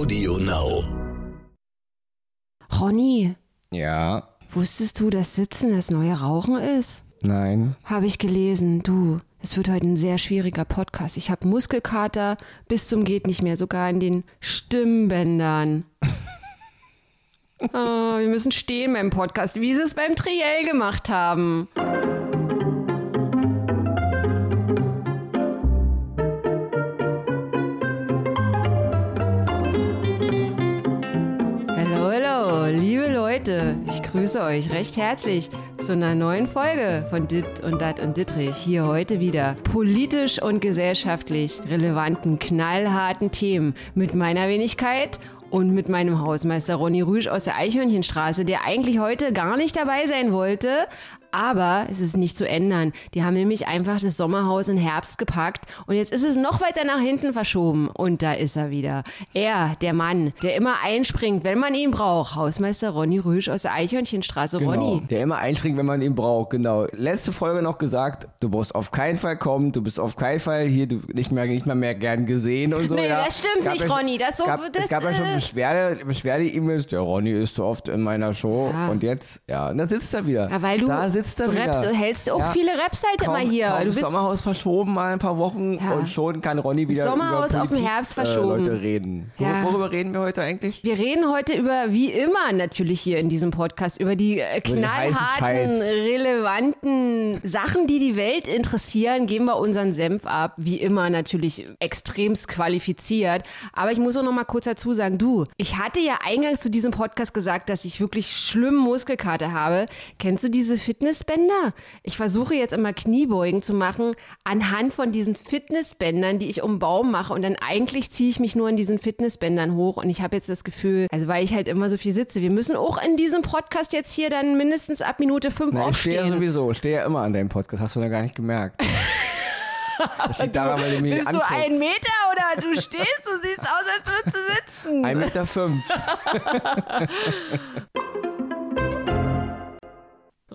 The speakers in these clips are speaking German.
Audio Now. Ronny, Ja, wusstest du, dass Sitzen das neue Rauchen ist? nein. Habe ich gelesen. Du, es wird heute ein sehr schwieriger Podcast. Ich habe Muskelkater bis zum geht nicht mehr, sogar in den Stimmbändern. Ah, wir müssen stehen beim Podcast, wie sie es beim Triell gemacht haben. Leute, ich grüße euch recht herzlich zu einer neuen Folge von Dit und Dat und Dittrich. Hier heute wieder politisch und gesellschaftlich relevanten, knallharten Themen mit meiner Wenigkeit und mit meinem Hausmeister Ronny Rüsch aus der Eichhörnchenstraße, der eigentlich heute gar nicht dabei sein wollte, aber es ist nicht zu ändern. Die haben nämlich einfach das Sommerhaus in Herbst gepackt und jetzt ist es noch weiter nach hinten verschoben. Und da ist er wieder. Er, der Mann, der immer einspringt, wenn man ihn braucht. Hausmeister Ronny Rüsch aus der Eichhörnchenstraße. Genau. Ronny. Der immer einspringt, wenn man ihn braucht, genau. Letzte Folge noch gesagt, du musst auf keinen Fall kommen, du bist auf keinen Fall hier, du nicht mehr, nicht mehr, mehr gern gesehen und so. Nee, ja. das stimmt nicht, ja- Ronny. Das so- gab, das, es gab ja schon äh, Beschwerde, Beschwerde-E-Mails, der Ronny ist so oft in meiner Show Ja. und jetzt, ja, und da sitzt er wieder. Ja, weil du da sitzt rappst, wieder. du hältst auch Ja. viele Raps halt Kaum, immer hier. Kaum du bist Sommerhaus verschoben mal ein paar Wochen Ja. und schon kann Ronny wieder Sommerhaus über auf den Politik, Herbst Äh, verschoben. Leute reden. Ja. Worüber reden wir heute eigentlich? Wir reden heute über, wie immer natürlich hier in diesem Podcast, über die äh, knallharten, relevanten Sachen, die die Welt interessieren. Geben wir unseren Senf ab. Wie immer natürlich extremst qualifiziert. Aber ich muss auch noch mal kurz dazu sagen, du, ich hatte ja eingangs zu diesem Podcast gesagt, dass ich wirklich schlimm Muskelkater habe. Kennst du diese Fitnessbänder? Ich versuche jetzt immer Kniebeugen zu machen anhand von diesen Fitnessbändern, die ich um den Baum mache. Und dann eigentlich ziehe ich mich nur in diesen Fitnessbändern hoch. Und ich habe jetzt das Gefühl, also weil ich halt immer so viel sitze, wir müssen auch in diesem Podcast jetzt hier dann mindestens ab Minute fünf Na, ich stehe ja aufstehen. sowieso, ich stehe ja immer an deinem Podcast, hast du noch gar nicht gemerkt. Das liegt daran, weil du mich Bist du anguckst. ein Meter oder du stehst? Du siehst aus, als würdest du sitzen. Ein Meter fünf.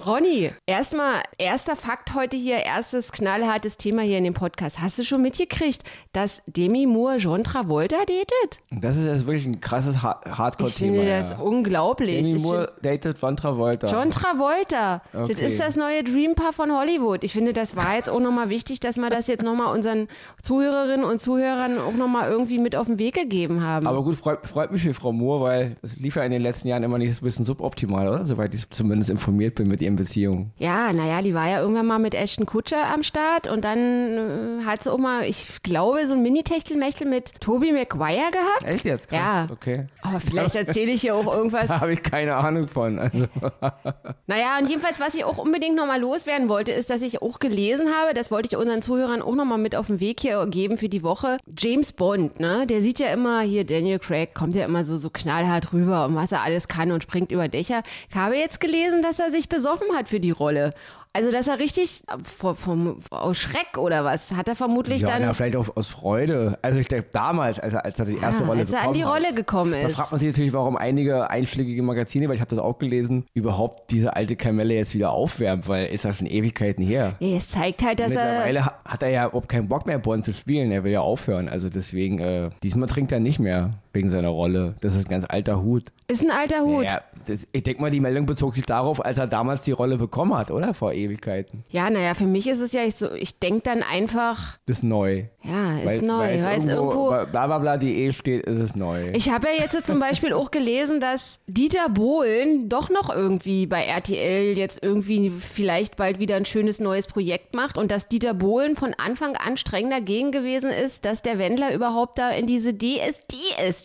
Ronny, erstmal, erster Fakt heute hier, erstes knallhartes Thema hier in dem Podcast. Hast du schon mitgekriegt, dass Demi Moore John Travolta datet? Das ist jetzt wirklich ein krasses Ha- Ich Hardcore-Thema. finde das ja. unglaublich. Demi Moore datet Von Travolta. John Travolta, das Okay. ist das neue Dreampaar von Hollywood. Ich finde, das war jetzt auch nochmal wichtig, dass wir das jetzt nochmal unseren Zuhörerinnen und Zuhörern auch nochmal irgendwie mit auf den Weg gegeben haben. Aber gut, freut, freut mich für Frau Moore, weil es lief ja in den letzten Jahren immer nicht so ein bisschen suboptimal, oder? Soweit ich zumindest informiert bin mit ihren Beziehungen. Ja, naja, die war ja irgendwann mal mit Ashton Kutscher am Start und dann äh, hat sie auch mal, ich glaube, so ein Mini-Techtelmechtel mit Tobey Maguire gehabt. Echt jetzt? Krass. Ja. Okay. Aber vielleicht erzähle ich hier auch irgendwas. Da habe ich keine Ahnung von. Also, Naja, und jedenfalls, was ich auch unbedingt nochmal loswerden wollte, ist, dass ich auch gelesen habe, das wollte ich unseren Zuhörern auch nochmal mit auf den Weg hier geben für die Woche. James Bond, ne, der sieht ja immer, hier Daniel Craig kommt ja immer so, so knallhart rüber und was er alles kann und springt über Dächer. Ich habe jetzt gelesen, dass er sich besoffen hat für die Rolle. Also, dass er richtig vom, vom, aus Schreck oder was, hat er vermutlich ja, dann, na, vielleicht auch aus Freude. Also ich denke, damals, als er, als er die erste Ah, Rolle als er an bekommen die hat, Rolle gekommen Da ist. fragt man sich natürlich, warum einige einschlägige Magazine, weil ich habe das auch gelesen, überhaupt diese alte Kamelle jetzt wieder aufwärmt, weil ist ja schon Ewigkeiten her. Ja, es zeigt halt, dass er. Mittlerweile ha- hat er ja überhaupt keinen Bock mehr, Bond zu spielen. Er will ja aufhören. Also deswegen, äh, diesmal trinkt er nicht mehr wegen seiner Rolle. Das ist ein ganz alter Hut. Ist ein alter Hut. Ja, das, ich denke mal, die Meldung bezog sich darauf, als er damals die Rolle bekommen hat, oder? Vor Ewigkeiten. Ja, naja, für mich ist es ja so, ich denke dann einfach, Das ist neu. ja, ist weil, neu, weil weil es es irgendwo. bei blablabla.de steht, ist es neu. Ich habe ja jetzt zum Beispiel auch gelesen, dass Dieter Bohlen doch noch irgendwie bei RTL jetzt irgendwie vielleicht bald wieder ein schönes neues Projekt macht und dass Dieter Bohlen von Anfang an streng dagegen gewesen ist, dass der Wendler überhaupt da in diese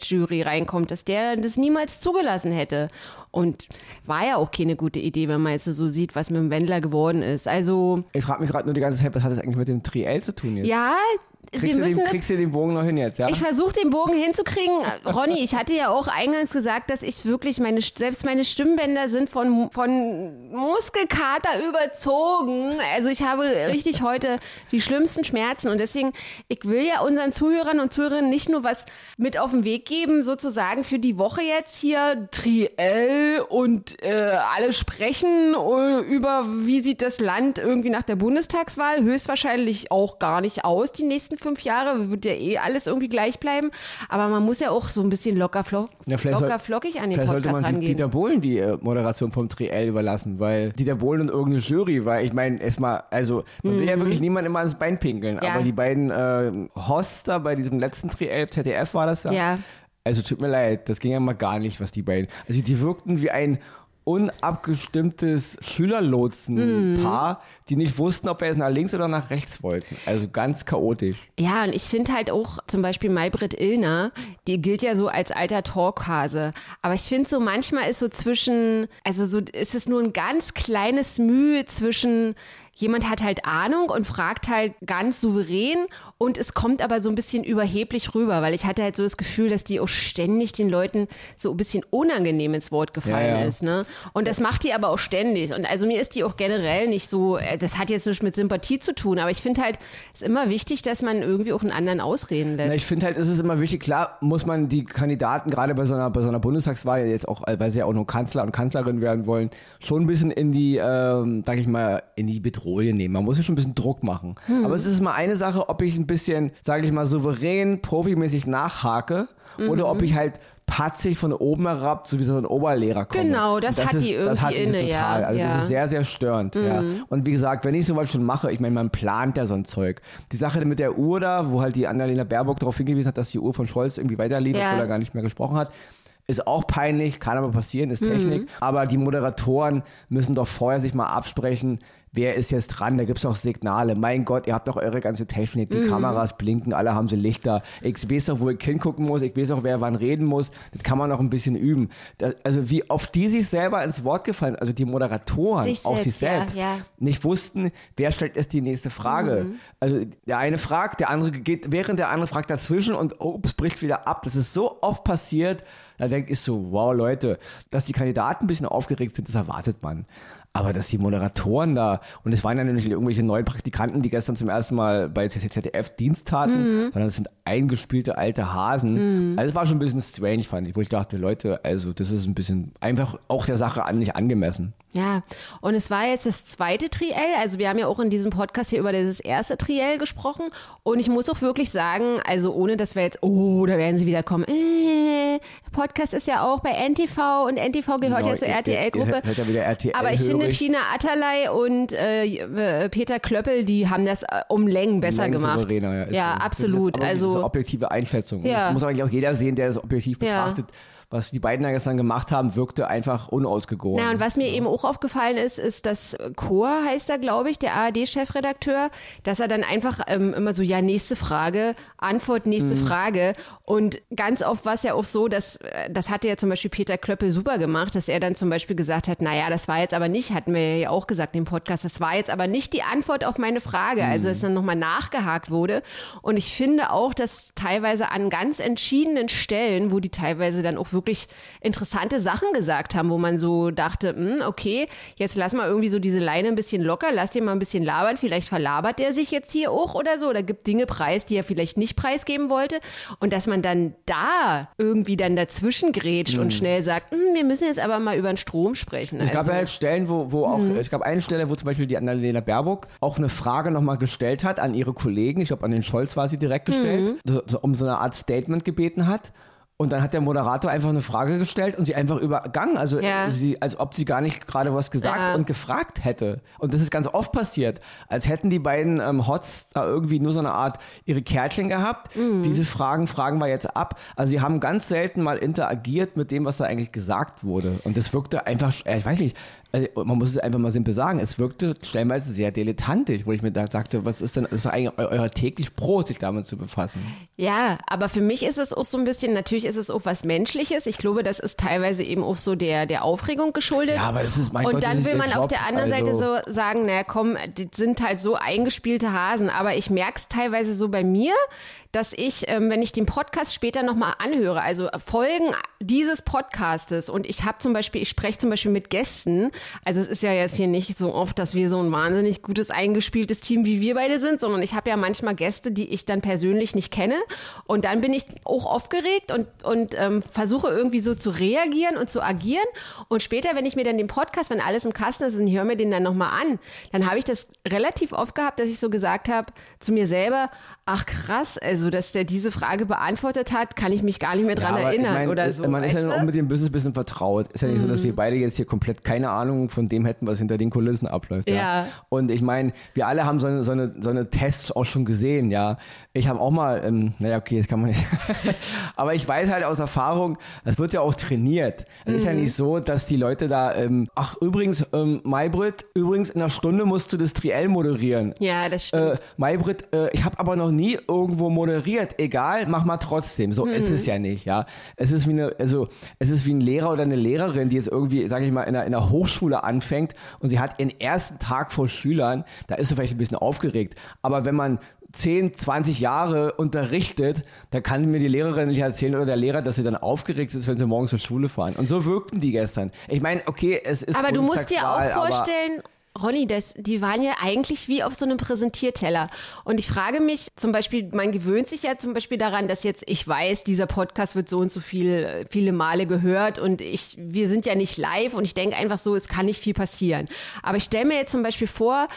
DSDS-Jury reinkommt, dass der das niemals zugelassen hätte. Und war ja auch keine gute Idee, wenn man jetzt so sieht, was mit dem Wendler geworden ist. Also, Ich frage mich gerade nur die ganze Zeit, was hat das eigentlich mit dem Triell zu tun jetzt? ja, kriegst, wir du müssen den, kriegst du den Bogen noch hin jetzt, ja? Ich versuche den Bogen hinzukriegen. Ronny, ich hatte ja auch eingangs gesagt, dass ich wirklich meine, selbst meine Stimmbänder sind von, von Muskelkater überzogen. Also ich habe richtig heute die schlimmsten Schmerzen und deswegen, ich will ja unseren Zuhörern und Zuhörerinnen nicht nur was mit auf den Weg geben, sozusagen für die Woche jetzt hier Triell und äh, alle sprechen äh, über, wie sieht das Land irgendwie nach der Bundestagswahl, höchstwahrscheinlich auch gar nicht aus, die nächsten fünf Jahre wird ja eh alles irgendwie gleich bleiben. Aber man muss ja auch so ein bisschen locker, flock, Ja, locker flockig an den Vielleicht sollte Podcast man die- rangehen. Dieter Bohlen die äh, Moderation vom Triell überlassen, weil Dieter Bohlen und irgendeine Jury, weil ich meine, erstmal, also man will ja wirklich niemand immer ans Bein pinkeln, Mhm. Ja. aber die beiden äh, Hosts da bei diesem letzten Triell, ZDF war das ja. Ja. Also tut mir leid, das ging ja mal gar nicht, was die beiden. Also die wirkten wie ein unabgestimmtes Schülerlotsen-Paar, die nicht wussten, ob wir jetzt nach links oder nach rechts wollten. Also ganz chaotisch. Ja, und ich finde halt auch zum Beispiel Maybrit Illner, die gilt ja so als alter Talkhase. Aber ich finde so manchmal ist so zwischen, also so ist es nur ein ganz kleines Mühe zwischen jemand hat halt Ahnung und fragt halt ganz souverän und es kommt aber so ein bisschen überheblich rüber, weil ich hatte halt so das Gefühl, dass die auch ständig den Leuten so ein bisschen unangenehm ins Wort gefallen Ja, ja. ist, ne? Und das macht die aber auch ständig. Und also mir ist die auch generell nicht so, äh, das hat jetzt nichts mit Sympathie zu tun, aber ich finde halt, es ist immer wichtig, dass man irgendwie auch einen anderen ausreden lässt. Na, ich finde halt, es ist immer wichtig, klar muss man die Kandidaten, gerade bei so einer, bei so einer Bundestagswahl, jetzt auch, weil sie ja auch nur Kanzler und Kanzlerin werden wollen, schon ein bisschen in die, ähm, sag ich mal, in die Bedrohung nehmen. Man muss ja schon ein bisschen Druck machen. Aber es ist mal eine Sache, ob ich ein bisschen, sage ich mal, souverän, profimäßig nachhake oder ob ich halt patzig von oben herab, so wie so ein Oberlehrer komme. Genau, das Und hat die das hat irgendwie inne, total. ja, Also das ja. ist sehr, sehr störend. Ja. Und wie gesagt, wenn ich sowas schon mache, ich meine, man plant ja so ein Zeug. Die Sache mit der Uhr da, wo halt die Annalena Baerbock darauf hingewiesen hat, dass die Uhr von Scholz irgendwie weiterlief, obwohl er gar nicht mehr gesprochen hat. Ist auch peinlich, kann aber passieren, ist Mhm. Technik. Aber die Moderatoren müssen doch vorher sich mal absprechen, wer ist jetzt dran. Da gibt es auch Signale. Mein Gott, ihr habt doch eure ganze Technik, Mhm. die Kameras blinken, alle haben sie Lichter. Ich weiß doch, wo ich hingucken muss, ich weiß auch, wer wann reden muss. Das kann man noch ein bisschen üben. Das, also wie oft die sich selber ins Wort gefallen, also die Moderatoren, Sich auch sich selbst, ja, ja. nicht wussten, wer stellt jetzt die nächste Frage. Mhm. Also der eine fragt, der andere geht, während der andere fragt dazwischen und ups, bricht wieder ab. Das ist so oft passiert. Da denke ich so, wow Leute, dass die Kandidaten ein bisschen aufgeregt sind, das erwartet man. Aber dass die Moderatoren da, und es waren ja nicht irgendwelche neuen Praktikanten, die gestern zum ersten Mal bei ZDF Dienst taten, Mhm. sondern es sind eingespielte alte Hasen. Also es war schon ein bisschen strange, fand ich, wo ich dachte, Leute, also das ist ein bisschen einfach auch der Sache an nicht angemessen. Ja, und es war jetzt das zweite Triell. Also wir haben ja auch in diesem Podcast hier über dieses erste Triell gesprochen. Und ich muss auch wirklich sagen, also ohne dass wir jetzt, oh, da werden sie wieder kommen. Äh, Podcast ist ja auch bei NTV und NTV gehört Genau, ja zur RTL-Gruppe. RTL Aber ich finde. Pina Atterlei und äh, äh, Peter Klöppel, die haben das äh, um Längen besser Längen gemacht. souveräner, ja, ja so. absolut. Also objektive Einschätzung. Ja. Das muss eigentlich auch jeder sehen, der das objektiv Ja. Was die beiden da gestern gemacht haben, wirkte einfach unausgegoren. Na, und was mir eben auch aufgefallen ist, ist, dass Chor heißt er, glaube ich, der ARD-Chefredakteur, dass er dann einfach ähm, immer so, ja, nächste Frage, Antwort, nächste Mhm. Frage. Und ganz oft war es ja auch so, dass, äh, das hatte ja zum Beispiel Peter Klöppel super gemacht, dass er dann zum Beispiel gesagt hat, naja, das war jetzt aber nicht, hatten wir ja auch gesagt im Podcast, das war jetzt aber nicht die Antwort auf meine Frage. Mhm. Also, dass dann nochmal nachgehakt wurde. Und ich finde auch, dass teilweise an ganz entschiedenen Stellen, wo die teilweise dann auch wirklich interessante Sachen gesagt haben, wo man so dachte, hm, okay, jetzt lass mal irgendwie so diese Leine ein bisschen locker, lass den mal ein bisschen labern, vielleicht verlabert der sich jetzt hier auch oder so, oder gibt Dinge preis, die er vielleicht nicht preisgeben wollte. Und dass man dann da irgendwie dann dazwischen grätscht und schnell sagt, hm, wir müssen jetzt aber mal über den Strom sprechen. Es gab also, ja halt Stellen, wo, wo auch, Mhm. es gab eine Stelle, wo zum Beispiel die Annalena Baerbock auch eine Frage nochmal gestellt hat an ihre Kollegen. Ich glaube, an den Scholz war sie direkt gestellt, Mhm. um so eine Art Statement gebeten hat. Und dann hat der Moderator einfach eine Frage gestellt und sie einfach übergangen, also Ja. äh, sie, als ob sie gar nicht gerade was gesagt Ja. und gefragt hätte. Und das ist ganz oft passiert, als hätten die beiden ähm, Hots da irgendwie nur so eine Art ihre Kärtchen gehabt. Mhm. Diese Fragen fragen wir jetzt ab. Also sie haben ganz selten mal interagiert mit dem, was da eigentlich gesagt wurde. Und das wirkte einfach, äh, ich weiß nicht, also man muss es einfach mal simpel sagen, es wirkte stellenweise sehr dilettantisch, wo ich mir da sagte, was ist denn, das ist eigentlich eu- euer täglich Brot, sich damit zu befassen. Ja, aber für mich ist es auch so ein bisschen, natürlich ist es auch was Menschliches. Ich glaube, das ist teilweise eben auch so der, der Aufregung geschuldet. Ja, aber das ist, mein Und Gott, dann will man auf Job, der anderen also- Seite so sagen, naja, komm, die sind halt so eingespielte Hasen. Aber ich merke es teilweise so bei mir, dass ich, ähm, wenn ich den Podcast später nochmal anhöre, also Folgen dieses Podcastes und ich habe zum Beispiel, ich spreche zum Beispiel mit Gästen, also es ist ja jetzt hier nicht so oft, dass wir so ein wahnsinnig gutes eingespieltes Team wie wir beide sind, sondern ich habe ja manchmal Gäste, die ich dann persönlich nicht kenne und dann bin ich auch aufgeregt und und ähm, versuche irgendwie so zu reagieren und zu agieren. Und später, wenn ich mir dann den Podcast, wenn alles im Kasten ist und ich höre mir den dann nochmal an, dann habe ich das relativ oft gehabt, dass ich so gesagt habe zu mir selber, ach krass, also dass der diese Frage beantwortet hat, kann ich mich gar nicht mehr dran Ja, erinnern ich mein, oder so. Man ist ja auch mit dem Business ein bisschen vertraut. Ist ja nicht so, dass wir beide jetzt hier komplett keine Ahnung von dem hätten, was hinter den Kulissen abläuft. Ja. Ja. Und ich meine, wir alle haben so eine, so, eine, so eine Tests auch schon gesehen, ja. Ich habe auch mal, ähm, naja, okay, das kann man nicht. aber ich weiß halt aus Erfahrung, das wird ja auch trainiert. Es ist ja Mhm. nicht so, dass die Leute da, ähm, ach übrigens, ähm, Maybrit, übrigens in einer Stunde musst du das Triell moderieren. ja, das stimmt. Äh, Maybrit, äh, ich habe aber noch nie irgendwo moderiert. Egal, mach mal trotzdem. So ist Mhm. es ja nicht, ja. Es ist wie eine, also es ist wie ein Lehrer oder eine Lehrerin, die jetzt irgendwie, sage ich mal, in einer, in einer Hochschule anfängt und sie hat ihren ersten Tag vor Schülern. Da ist sie vielleicht ein bisschen aufgeregt. Aber wenn man 10, 20 Jahre unterrichtet, da kann mir die Lehrerin nicht erzählen oder der Lehrer, dass sie dann aufgeregt ist, wenn sie morgens zur Schule fahren. Und so wirkten die gestern. Ich meine, okay, es ist Aber du musst dir auch vorstellen, Ronny, das, die waren ja eigentlich wie auf so einem Präsentierteller. Und ich frage mich zum Beispiel, man gewöhnt sich ja zum Beispiel daran, dass jetzt ich weiß, dieser Podcast wird so und so viel, viele Male gehört und ich, wir sind ja nicht live und ich denke einfach so, es kann nicht viel passieren. Aber ich stelle mir jetzt zum Beispiel vor,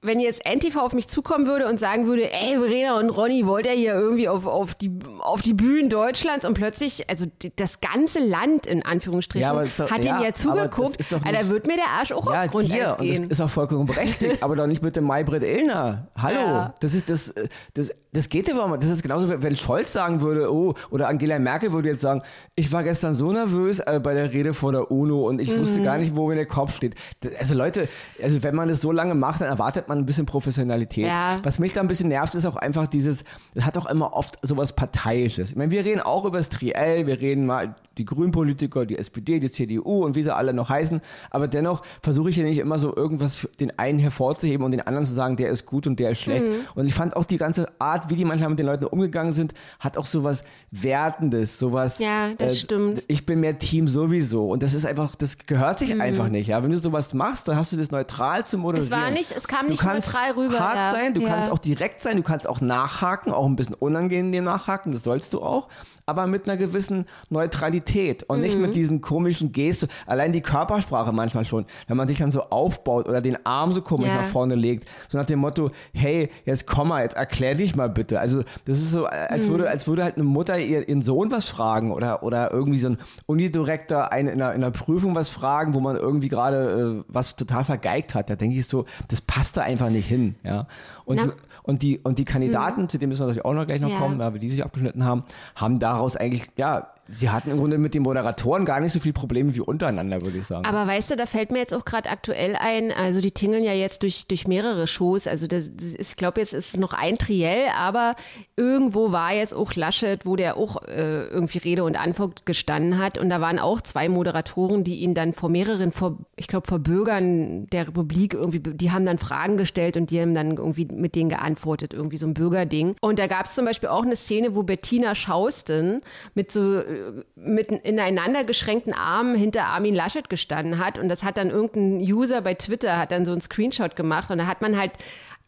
wenn jetzt Antifa auf mich zukommen würde und sagen würde, ey, Verena und Ronny, wollt ihr hier irgendwie auf, auf, die, auf die Bühnen Deutschlands und plötzlich, also das ganze Land in Anführungsstrichen, Ja, das doch- hat ja, ja das zugeguckt, nicht- wird mir der Arsch auch Ja, auf Grundeis dir. Und das gehen. ist auch vollkommen berechtigt. aber doch nicht mit dem Maybrit Illner. Hallo. Ja. Das ist, das, das, das geht überhaupt nicht. Das ist genauso, wenn Scholz sagen würde, oh, oder Angela Merkel würde jetzt sagen, ich war gestern so nervös äh, bei der Rede vor der UNO und ich Mhm. wusste gar nicht, wo mir der Kopf steht. Das, also Leute, also wenn man das so lange macht, dann erwartet man ein bisschen Professionalität. Ja. Was mich da ein bisschen nervt, ist auch einfach dieses, das hat auch immer oft sowas Parteiisches. Ich meine, wir reden auch über das Triell, wir reden mal die Grünpolitiker, die SPD, die CDU und wie sie alle noch heißen, aber dennoch versuche ich ja nicht immer so irgendwas für den einen hervorzuheben und den anderen zu sagen, der ist gut und der ist schlecht. Mhm. Und ich fand auch die ganze Art, wie die manchmal mit den Leuten umgegangen sind, hat auch sowas Wertendes, sowas. Ja, das stimmt. Ich bin mehr Team sowieso und das ist einfach, das gehört sich einfach nicht. Ja, wenn du sowas machst, dann hast du das neutral zu moderieren. Mhm. Es war nicht- es kam du nicht kannst Hart ja. sein, du Ja. kannst auch direkt sein, du kannst auch nachhaken, auch ein bisschen unangenehm nachhaken, das sollst du auch, aber mit einer gewissen Neutralität und nicht Mhm. mit diesen komischen Gesten. Allein die Körpersprache manchmal schon, wenn man sich dann so aufbaut oder den Arm so komisch Ja. nach vorne legt, so nach dem Motto, hey, jetzt komm mal, jetzt erklär dich mal bitte. Also das ist so, als Mhm. würde, als würde halt eine Mutter ihr, ihren Sohn was fragen oder, oder irgendwie so ein Unidirektor eine, in, einer, in einer Prüfung was fragen, wo man irgendwie gerade äh, was total vergeigt hat. Da denke ich so, das passt da einfach nicht hin. Ja? Und, die, und, die, und die Kandidaten, zu dem müssen wir natürlich auch noch gleich noch Ja. kommen, ja, wie die sich abgeschnitten haben, haben daraus eigentlich, ja, sie hatten im Grunde mit den Moderatoren gar nicht so viel Probleme wie untereinander, würde ich sagen. Aber weißt du, da fällt mir jetzt auch gerade aktuell ein, also die tingeln ja jetzt durch, durch mehrere Shows. Also das, ich glaube, jetzt ist noch ein Triell, aber irgendwo war jetzt auch Laschet, wo der auch äh, irgendwie Rede und Antwort gestanden hat. Und da waren auch zwei Moderatoren, die ihn dann vor mehreren, vor, ich glaube, vor Bürgern der Republik irgendwie, die haben dann Fragen gestellt und die haben dann irgendwie mit denen geantwortet, irgendwie so ein Bürgerding. Und da gab es zum Beispiel auch eine Szene, wo Bettina Schausten mit so äh, mit ineinander geschränkten Armen hinter Armin Laschet gestanden hat. Und das hat dann irgendein User bei Twitter, hat dann so einen Screenshot gemacht. Und da hat man halt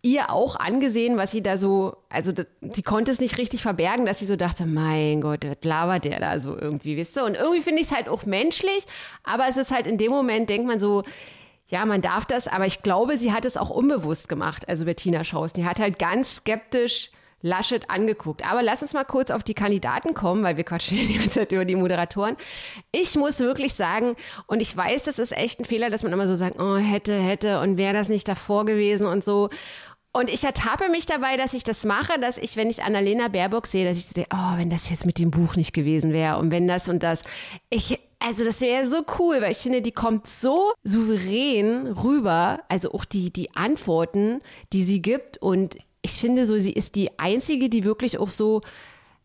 ihr auch angesehen, was sie da so, also sie konnte es nicht richtig verbergen, dass sie so dachte, mein Gott, was labert der da so irgendwie, wisst ihr? Und irgendwie finde ich es halt auch menschlich, aber es ist halt in dem Moment, denkt man so, ja, man darf das, aber ich glaube, sie hat es auch unbewusst gemacht, also Bettina Schaus. Die hat halt ganz skeptisch Laschet angeguckt. Aber lass uns mal kurz auf die Kandidaten kommen, weil wir quatschen die ganze Zeit über die Moderatoren. Ich muss wirklich sagen, und ich weiß, das ist echt ein Fehler, dass man immer so sagt, oh, hätte, hätte und wäre das nicht davor gewesen und so. Und ich ertappe mich dabei, dass ich das mache, dass ich, wenn ich Annalena Baerbock sehe, dass ich so denke, oh, wenn das jetzt mit dem Buch nicht gewesen wäre und wenn das und das. Ich, also das wäre so cool, weil ich finde, die kommt so souverän rüber, also auch die, die Antworten, die sie gibt und ich finde so, sie ist die einzige, die wirklich auch so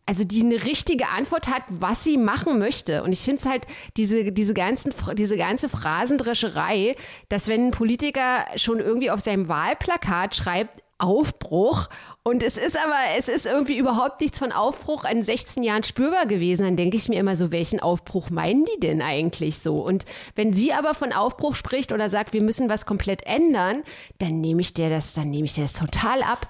also die eine richtige Antwort hat, was sie machen möchte. Und ich finde es halt, diese, diese, ganzen, diese ganze Phrasendrescherei, dass wenn ein Politiker schon irgendwie auf seinem Wahlplakat schreibt, Aufbruch und es ist aber, es ist irgendwie überhaupt nichts von Aufbruch in 16 Jahren spürbar gewesen, dann denke ich mir immer so, welchen Aufbruch meinen die denn eigentlich so? Und wenn sie aber von Aufbruch spricht oder sagt, wir müssen was komplett ändern, dann nehme ich dir das, dann nehme ich dir das total ab.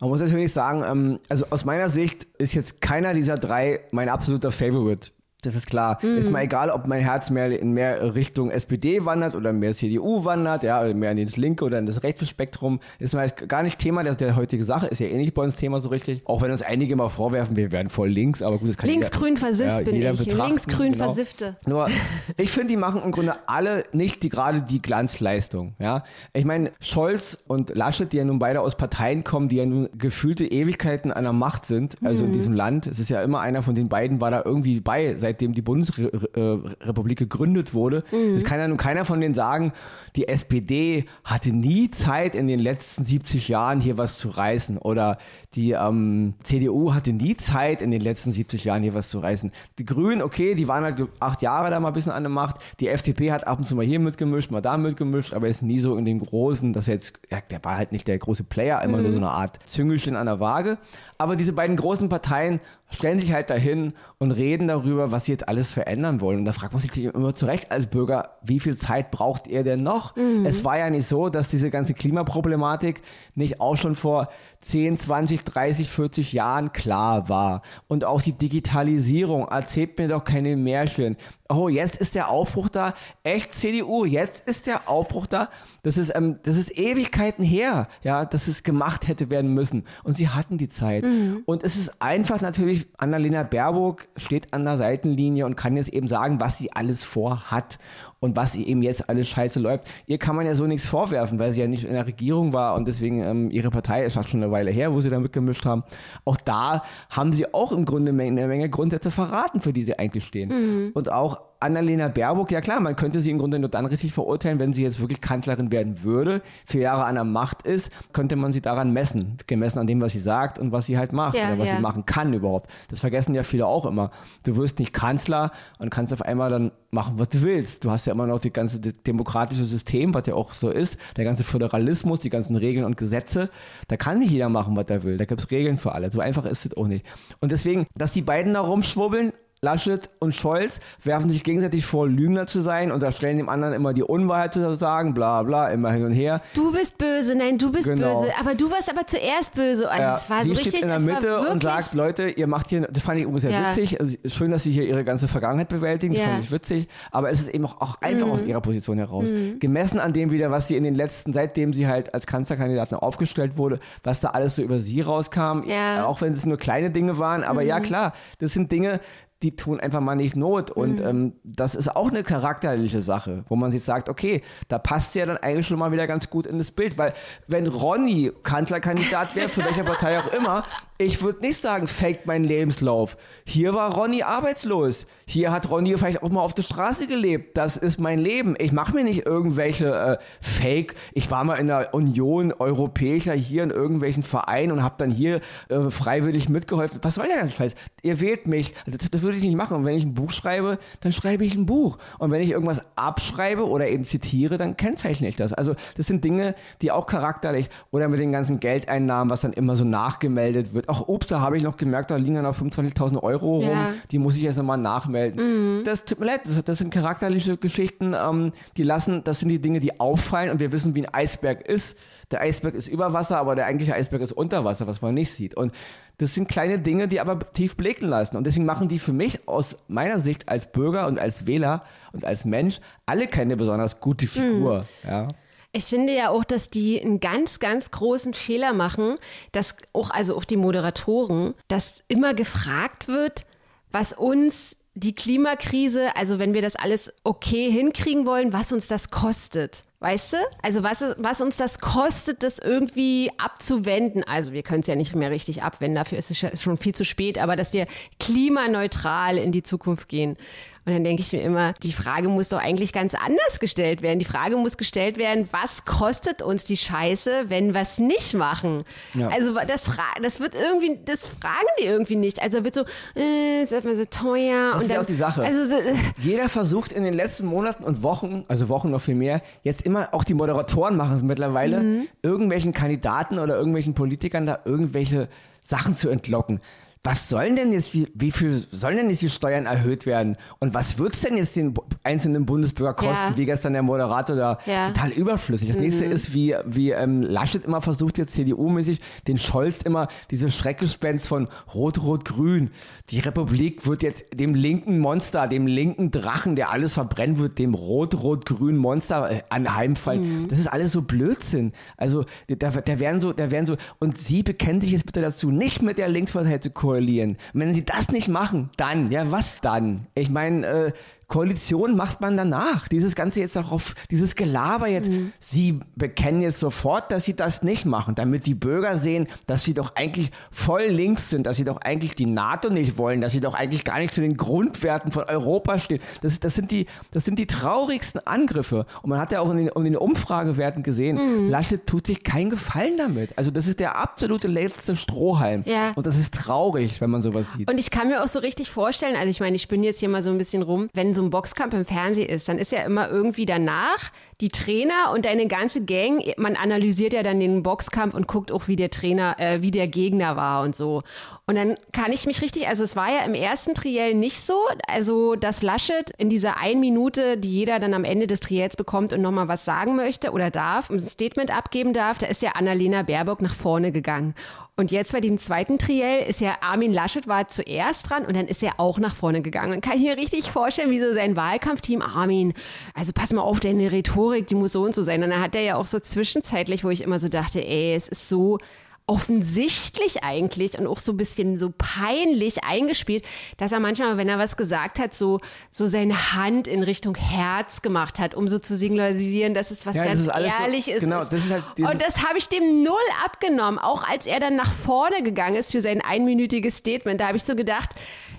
Man muss natürlich sagen, ähm, also aus meiner Sicht ist jetzt keiner dieser drei mein absoluter Favorite. Das ist klar. Mhm. Ist mal egal, ob mein Herz mehr in mehr Richtung SPD wandert oder mehr CDU wandert, ja, oder mehr in das linke oder in das rechte Spektrum. Ist mal gar nicht Thema der, der heutigen Sache. Ist ja eh nicht bei uns Thema so richtig. Auch wenn uns einige mal vorwerfen, wir werden voll links, aber gut, das kann Linksgrün versifft ja, bin ich. Linksgrün genau. versiffte. Nur, ich finde, die machen im Grunde alle nicht die, gerade die Glanzleistung, ja. Ich meine, Scholz und Laschet, die ja nun beide aus Parteien kommen, die ja nun gefühlte Ewigkeiten an der Macht sind, also mhm. in diesem Land. Es ist ja immer einer von den beiden war da irgendwie bei, seit seitdem die Bundesrepublik gegründet wurde. Mhm. Es kann ja nun keiner von denen sagen, die SPD hatte nie Zeit in den letzten 70 Jahren hier was zu reißen oder die ähm, CDU hatte nie Zeit in den letzten 70 Jahren hier was zu reißen. Die Grünen, okay, die waren halt acht Jahre da mal ein bisschen an der Macht. Die FDP hat ab und zu mal hier mitgemischt, mal da mitgemischt, aber ist nie so in dem großen, dass jetzt, ja, der war halt nicht der große Player, immer mhm. nur so eine Art Züngelchen an der Waage. Aber diese beiden großen Parteien stellen sich halt dahin und reden darüber, was sie jetzt alles verändern wollen. Und da fragt man sich immer zu Recht als Bürger, wie viel Zeit braucht ihr denn noch? Mhm. Es war ja nicht so, dass diese ganze Klimaproblematik nicht auch schon vor 10, 20, 30, 40 Jahren klar war. Und auch die Digitalisierung erzählt mir doch keine Märchen. Oh, jetzt ist der Aufbruch da. Echt CDU, jetzt ist der Aufbruch da. Das ist, ähm, das ist Ewigkeiten her, ja, dass es gemacht hätte werden müssen. Und sie hatten die Zeit. Mhm. Und es ist einfach natürlich, Annalena Baerbock steht an der Seitenlinie und kann jetzt eben sagen, was sie alles vorhat und was eben jetzt alles scheiße läuft. Ihr kann man ja so nichts vorwerfen, weil sie ja nicht in der Regierung war und deswegen ähm, ihre Partei ist auch schon eine Weile her, wo sie da mitgemischt haben. Auch da haben sie auch im Grunde eine Menge Grundsätze verraten, für die sie eigentlich stehen. Mhm. Und auch Annalena Baerbock, ja klar, man könnte sie im Grunde nur dann richtig verurteilen, wenn sie jetzt wirklich Kanzlerin werden würde, vier Jahre an der Macht ist, könnte man sie daran messen, gemessen an dem, was sie sagt und was sie halt macht ja, oder was ja. sie machen kann überhaupt. Das vergessen ja viele auch immer. Du wirst nicht Kanzler und kannst auf einmal dann machen, was du willst. Du hast ja immer noch das ganze demokratische System, was ja auch so ist, der ganze Föderalismus, die ganzen Regeln und Gesetze. Da kann nicht jeder machen, was er will. Da gibt es Regeln für alle. So einfach ist es auch nicht. Und deswegen, dass die beiden da rumschwubbeln, Laschet und Scholz werfen sich gegenseitig vor, Lügner zu sein und da stellen dem anderen immer die Unwahrheit zu sagen, bla bla, immer hin und her. Du bist böse, nein, du bist genau. böse, aber du warst aber zuerst böse. Also ja, es war sie so steht richtig, in der Mitte und sagt, Leute, ihr macht hier, das fand ich übrigens sehr ja. witzig, also schön, dass sie hier ihre ganze Vergangenheit bewältigen, das ja. fand ich witzig, aber es ist eben auch, auch einfach mhm. aus ihrer Position heraus. Mhm. Gemessen an dem wieder, was sie in den letzten, seitdem sie halt als Kanzlerkandidatin aufgestellt wurde, was da alles so über sie rauskam, ja. auch wenn es nur kleine Dinge waren, aber mhm. ja klar, das sind Dinge, die tun einfach mal nicht Not. Und mhm. ähm, das ist auch eine charakterliche Sache, wo man sich sagt, okay, da passt ja dann eigentlich schon mal wieder ganz gut in das Bild. Weil wenn Ronny Kanzlerkandidat wäre, für welche Partei auch immer, ich würde nicht sagen, faked mein Lebenslauf. Hier war Ronny arbeitslos. Hier hat Ronny vielleicht auch mal auf der Straße gelebt. Das ist mein Leben. Ich mache mir nicht irgendwelche äh, Fake. Ich war mal in der Union Europäischer hier in irgendwelchen Vereinen und habe dann hier äh, freiwillig mitgeholfen. Was soll der ganze Scheiß? Ihr wählt mich. Das, das würde ich nicht machen. Und wenn ich ein Buch schreibe, dann schreibe ich ein Buch. Und wenn ich irgendwas abschreibe oder eben zitiere, dann kennzeichne ich das. Also das sind Dinge, die auch charakterlich oder mit den ganzen Geldeinnahmen, was dann immer so nachgemeldet wird. Auch Obst, da habe ich noch gemerkt, da liegen dann noch 25.000 Euro rum. Ja. Die muss ich erst nochmal nachmelden. Mhm. Das tut mir leid, das, das sind charakterliche Geschichten, ähm, die lassen, das sind die Dinge, die auffallen und wir wissen, wie ein Eisberg ist. Der Eisberg ist über Wasser, aber der eigentliche Eisberg ist unter Wasser, was man nicht sieht. Und das sind kleine Dinge, die aber tief blicken lassen. Und deswegen machen die für mich aus meiner Sicht als Bürger und als Wähler und als Mensch alle keine besonders gute Figur. Mhm. Ja. Ich finde ja auch, dass die einen ganz, ganz großen Fehler machen, dass auch, also auch die Moderatoren, dass immer gefragt wird, was uns die Klimakrise, also wenn wir das alles okay hinkriegen wollen, was uns das kostet. Weißt du? Also was, was uns das kostet, das irgendwie abzuwenden. Also wir können es ja nicht mehr richtig abwenden, dafür ist es schon viel zu spät, aber dass wir klimaneutral in die Zukunft gehen. Und dann denke ich mir immer, die Frage muss doch eigentlich ganz anders gestellt werden. Die Frage muss gestellt werden, was kostet uns die Scheiße, wenn wir es nicht machen? Ja. Also das, das wird irgendwie, das fragen die irgendwie nicht. Also wird so, äh, ist einfach so teuer. Das ist dann, ja auch die Sache. Also, äh, Jeder versucht in den letzten Monaten und Wochen, also Wochen noch viel mehr, jetzt immer, auch die Moderatoren machen es mittlerweile, mhm. irgendwelchen Kandidaten oder irgendwelchen Politikern da irgendwelche Sachen zu entlocken was sollen denn jetzt, die, wie viel sollen denn jetzt die Steuern erhöht werden? Und was wird es denn jetzt den einzelnen Bundesbürger kosten, Ja. wie gestern der Moderator da? Ja. Total überflüssig. Das nächste ist, wie, wie ähm, Laschet immer versucht, jetzt CDU-mäßig, den Scholz immer diese Schreckgespenst von Rot-Rot-Grün. Die Republik wird jetzt dem linken Monster, dem linken Drachen, der alles verbrennen wird, dem Rot-Rot-Grün Monster äh, anheimfallen. Das ist alles so Blödsinn. Also, da, da werden so, da werden so, und Sie bekennen sich jetzt bitte dazu, nicht mit der Linkspartei zu koalieren. Und wenn Sie das nicht machen, dann, ja, was dann? Ich meine, äh, Koalition macht man danach. Dieses Ganze jetzt auch auf, dieses Gelaber jetzt. Sie bekennen jetzt sofort, dass sie das nicht machen, damit die Bürger sehen, dass sie doch eigentlich voll links sind, dass sie doch eigentlich die NATO nicht wollen, dass sie doch eigentlich gar nicht zu den Grundwerten von Europa stehen. Das, das, sind, die, das sind die traurigsten Angriffe. Und man hat ja auch in den, in den Umfragewerten gesehen, Laschet tut sich keinen Gefallen damit. Also das ist der absolute letzte Strohhalm. Ja. Und das ist traurig, wenn man sowas sieht. Und ich kann mir auch so richtig vorstellen, also ich meine, ich bin jetzt hier mal so ein bisschen rum, wenn so ein Boxkampf im Fernsehen ist, dann ist ja immer irgendwie danach die Trainer und deine ganze Gang, man analysiert ja dann den Boxkampf und guckt auch, wie der Trainer, äh, wie der Gegner war und so. Und dann kann ich mich richtig, also es war ja im ersten Triell nicht so, also dass Laschet in dieser einen Minute, die jeder dann am Ende des Triels bekommt und nochmal was sagen möchte oder darf, ein Statement abgeben darf, da ist ja Annalena Baerbock nach vorne gegangen. Und jetzt bei dem zweiten Triell ist ja Armin Laschet war zuerst dran und dann ist er auch nach vorne gegangen. Und kann ich mir richtig vorstellen, wie so sein Wahlkampfteam, Armin, also pass mal auf, deine Rhetorik, die muss so und so sein. Und dann hat er ja auch so zwischenzeitlich, wo ich immer so dachte, ey, es ist so offensichtlich eigentlich und auch so ein bisschen so peinlich eingespielt, dass er manchmal, wenn er was gesagt hat, so, so seine Hand in Richtung Herz gemacht hat, um so zu signalisieren, dass es was Ja, ganz alles so- ehrlich ist. genau, das ist halt und das habe ich dem null abgenommen, auch als er dann nach vorne gegangen ist für sein einminütiges Statement. Da habe ich so gedacht,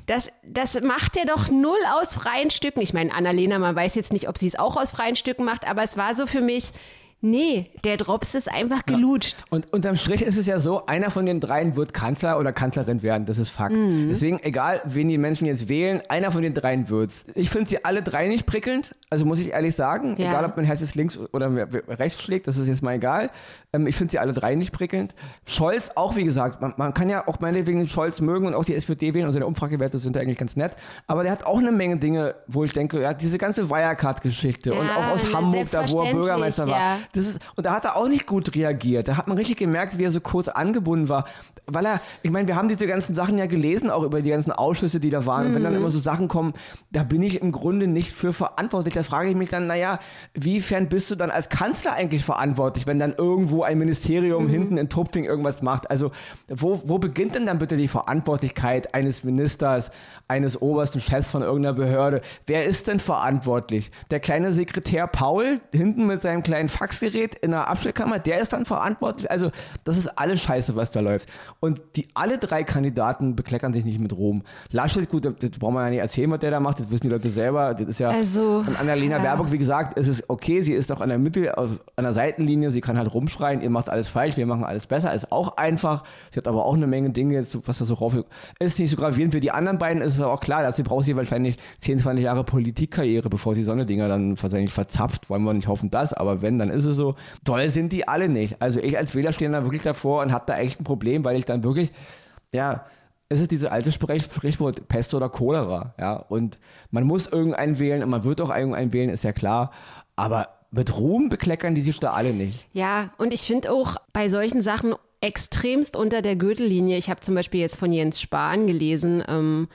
das, das macht er doch null aus freien Stücken. Ich meine, Annalena, man weiß jetzt nicht, ob sie es auch aus freien Stücken macht, aber es war so für mich, nee, der Drops ist einfach gelutscht. Und unterm Strich ist es ja so, einer von den dreien wird Kanzler oder Kanzlerin werden, das ist Fakt. Deswegen, egal wen die Menschen jetzt wählen, einer von den dreien wird's. Ich finde sie alle drei nicht prickelnd, also muss ich ehrlich sagen, Ja. egal ob mein Herz jetzt links oder rechts schlägt, das ist jetzt mal egal. Ähm, ich finde sie alle drei nicht prickelnd. Scholz auch, wie gesagt, man, man kann ja auch meinetwegen Scholz mögen und auch die SPD wählen und seine Umfragewerte sind ja eigentlich ganz nett, aber der hat auch eine Menge Dinge, wo ich denke, ja, diese ganze Wirecard-Geschichte und Ja, auch aus Hamburg, da wo er Bürgermeister war, ja. Das ist, und da hat er auch nicht gut reagiert. Da hat man richtig gemerkt, wie er so kurz angebunden war. Weil er, ich meine, wir haben diese ganzen Sachen ja gelesen, auch über die ganzen Ausschüsse, die da waren. Und wenn dann immer so Sachen kommen, da bin ich im Grunde nicht für verantwortlich. Da frage ich mich dann, naja, wiefern bist du dann als Kanzler eigentlich verantwortlich, wenn dann irgendwo ein Ministerium hinten in Tupfing irgendwas macht? Also, wo, wo beginnt denn dann bitte die Verantwortlichkeit eines Ministers, eines obersten Chefs von irgendeiner Behörde? Wer ist denn verantwortlich? Der kleine Sekretär Paul hinten mit seinem kleinen Faxgerät in der Abstellkammer, der ist dann verantwortlich. Also, das ist alles scheiße, was da läuft. Und die alle drei Kandidaten bekleckern sich nicht mit Ruhm. Laschet, gut, das braucht man ja nicht erzählen, was der da macht, das wissen die Leute selber. Das ist ja. Also, und Annalena ja. Baerbock, wie gesagt, es ist okay, sie ist auch an der Mitte, auf, an der Seitenlinie, sie kann halt rumschreien, ihr macht alles falsch, wir machen alles besser, ist auch einfach. Sie hat aber auch eine Menge Dinge, jetzt, was da so rauf ist nicht so gravierend. Für die anderen beiden ist es auch klar, dass sie braucht sie wahrscheinlich 10, 20 Jahre Politikkarriere, bevor sie so eine Dinger dann wahrscheinlich verzapft. Wollen wir nicht hoffen, das, aber wenn, dann ist es so. Toll sind die alle nicht. Also ich als Wähler stehe da wirklich davor und habe da echt ein Problem, weil ich dann wirklich, ja, es ist dieses alte Sprichwort Pest oder Cholera, ja. Und man muss irgendeinen wählen und man wird auch irgendeinen wählen, ist ja klar. Aber mit Ruhm bekleckern die sich da alle nicht. Ja, und ich finde auch bei solchen Sachen extremst unter der Gürtellinie. Ich habe zum Beispiel jetzt von Jens Spahn gelesen, ähm,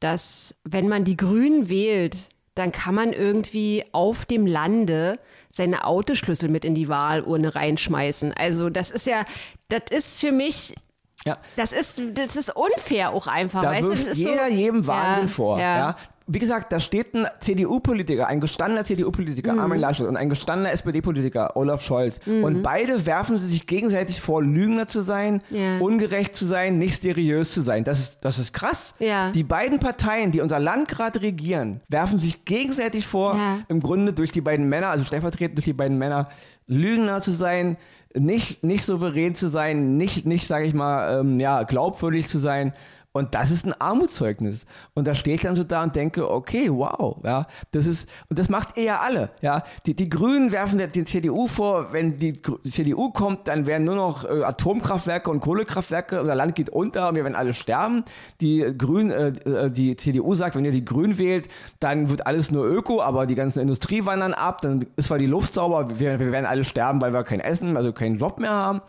dass wenn man die Grünen wählt, dann kann man irgendwie auf dem Lande seine Autoschlüssel mit in die Wahlurne reinschmeißen. Also das ist ja, das ist für mich, Ja. das ist, das ist unfair auch einfach. Da weißt du? wirft Das ist jeder so, jedem Wahnsinn ja, vor. Ja. Ja. Wie gesagt, da steht ein CDU-Politiker, ein gestandener CDU-Politiker, Mhm. Armin Laschet, und ein gestandener SPD-Politiker, Olaf Scholz. Und beide werfen sie sich gegenseitig vor, Lügner zu sein, Ja. ungerecht zu sein, nicht seriös zu sein. Das ist, das ist krass. Ja. Die beiden Parteien, die unser Land gerade regieren, werfen sich gegenseitig vor, Ja. im Grunde durch die beiden Männer, also stellvertretend durch die beiden Männer, Lügner zu sein, nicht, nicht souverän zu sein, nicht, nicht sage ich mal, ähm, ja, glaubwürdig zu sein. Und das ist ein Armutszeugnis. Und da stehe ich dann so da und denke, okay, wow, ja, das ist, und das macht ja alle, ja. Die, die Grünen werfen der, den CDU vor, wenn die CDU kommt, dann werden nur noch äh, Atomkraftwerke und Kohlekraftwerke, unser Land geht unter und wir werden alle sterben. Die Grünen, äh, äh, die CDU sagt, wenn ihr die Grünen wählt, dann wird alles nur Öko, aber die ganze Industrie wandern ab, dann ist zwar die Luft sauber, wir, wir werden alle sterben, weil wir kein Essen, also keinen Job mehr haben.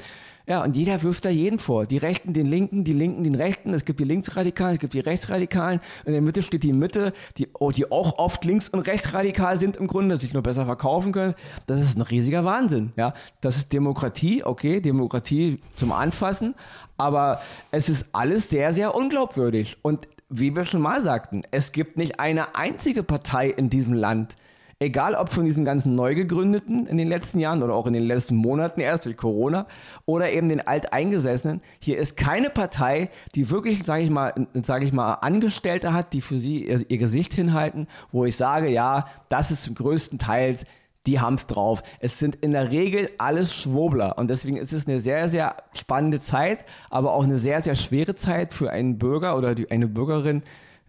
Ja, und jeder wirft da jeden vor. Die Rechten den Linken, die Linken den Rechten. Es gibt die Linksradikalen, es gibt die Rechtsradikalen. In der Mitte steht die Mitte, die, oh, die auch oft links- und rechtsradikal sind im Grunde, sich nur besser verkaufen können. Das ist ein riesiger Wahnsinn. Ja, das ist Demokratie, okay, Demokratie zum Anfassen. Aber es ist alles sehr, sehr unglaubwürdig. Und wie wir schon mal sagten, es gibt nicht eine einzige Partei in diesem Land, Egal ob von diesen ganzen neu gegründeten in den letzten Jahren oder auch in den letzten Monaten erst durch Corona oder eben den alteingesessenen. Hier ist keine Partei, die wirklich, sage ich mal, ich mal, Angestellte hat, die für sie ihr, ihr Gesicht hinhalten, wo ich sage, ja, das ist größtenteils die haben es drauf. Es sind in der Regel alles Schwobler und deswegen ist es eine sehr, sehr spannende Zeit, aber auch eine sehr, sehr schwere Zeit für einen Bürger oder die, eine Bürgerin,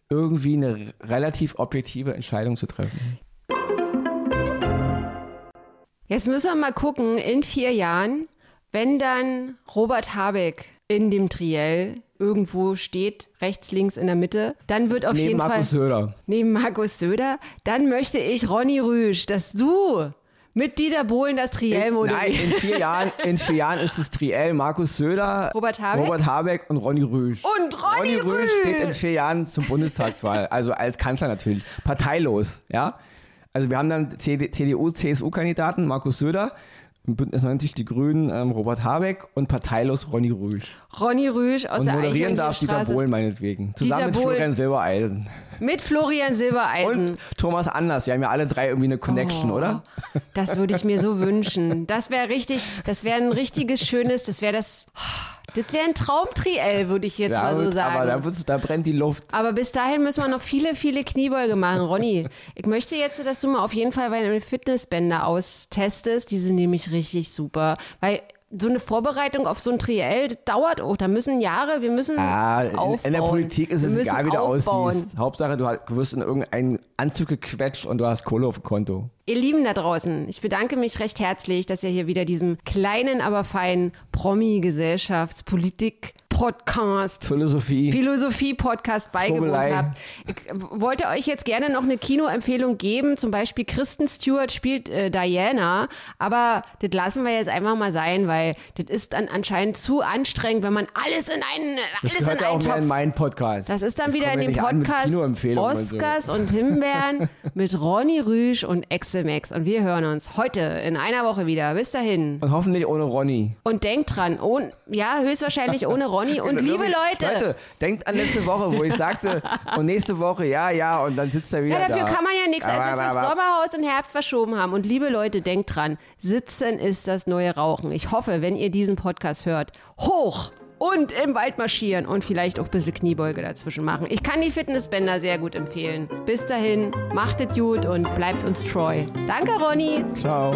irgendwie eine relativ objektive Entscheidung zu treffen. Jetzt müssen wir mal gucken, in vier Jahren, wenn dann Robert Habeck in dem Triell irgendwo steht, rechts, links in der Mitte, dann wird auf neben jeden Markus Fall Söder. neben Markus Söder, dann möchte ich Ronny Rüsch, dass du mit Dieter Bohlen das Triell In, nein, in vier, Jahren, in vier Jahren ist es Triell Markus Söder, Robert Habeck? Robert Habeck und Ronny Rüsch. Und Ronny Rüsch! steht in vier Jahren zum Bundestagswahl, also als Kanzler natürlich, parteilos, ja. Also wir haben dann CDU, CSU-Kandidaten, Markus Söder, Bündnis 90 die Grünen, ähm, Robert Habeck und parteilos Ronny Rüsch. Ronny Rüsch aus Und der moderieren darf Dieter Eichhörnchenstraße. Bohlen meinetwegen. Zusammen Dieter mit Bohlen. Florian Silbereisen. Mit Florian Silbereisen. Und Thomas Anders. Die haben ja alle drei irgendwie eine Connection, Oh, oder? Das würde ich mir so wünschen. Das wäre richtig, das wäre ein richtiges, schönes, das wäre das, das wäre ein Traumtriell, würde ich jetzt Ja, mal so sagen. aber da, da brennt die Luft. Aber bis dahin müssen wir noch viele, viele Kniebeuge machen. Ronny, ich möchte jetzt, dass du mal auf jeden Fall deine Fitnessbänder austestest. Die sind nämlich richtig super. Weil so eine Vorbereitung auf so ein Triell, dauert auch. Da müssen Jahre, wir müssen Ah, in, aufbauen. in der Politik ist es egal, wie du aufbauen. aussiehst. Hauptsache, du wirst in irgendeinen Anzug gequetscht und du hast Kohle auf dem Konto. Ihr Lieben da draußen, ich bedanke mich recht herzlich, dass ihr hier wieder diesem kleinen, aber feinen Promi-Gesellschafts-Politik-Podcast Philosophie. Philosophie-Podcast beigewohnt habt. Ich wollte euch jetzt gerne noch eine Kinoempfehlung geben. Zum Beispiel Kristen Stewart spielt äh, Diana. Aber das lassen wir jetzt einfach mal sein, weil das ist dann anscheinend zu anstrengend, wenn man alles in einen, das alles in auch einen mehr Topf in meinen Podcast. das ist dann wieder in dem Podcast Kinoempfehlungen und so. Oscars und Himbeeren mit Ronny Rüsch und Exelmax. Und wir hören uns heute in einer Woche wieder. Bis dahin. Und hoffentlich ohne Ronny. Und denkt dran, ohne, ja, höchstwahrscheinlich ohne Ronny. Und liebe Leute, Leute, denkt an letzte Woche, wo ich sagte, und nächste Woche, ja, ja, und dann sitzt er wieder ja, dafür da. kann man ja nichts, als dass das Sommerhaus in Herbst verschoben haben. Und liebe Leute, denkt dran, sitzen ist das neue Rauchen. Ich hoffe, wenn ihr diesen Podcast hört, hoch und im Wald marschieren und vielleicht auch ein bisschen Kniebeuge dazwischen machen. Ich kann die Fitnessbänder sehr gut empfehlen. Bis dahin, macht es gut und bleibt uns treu. Danke, Ronny. Ciao.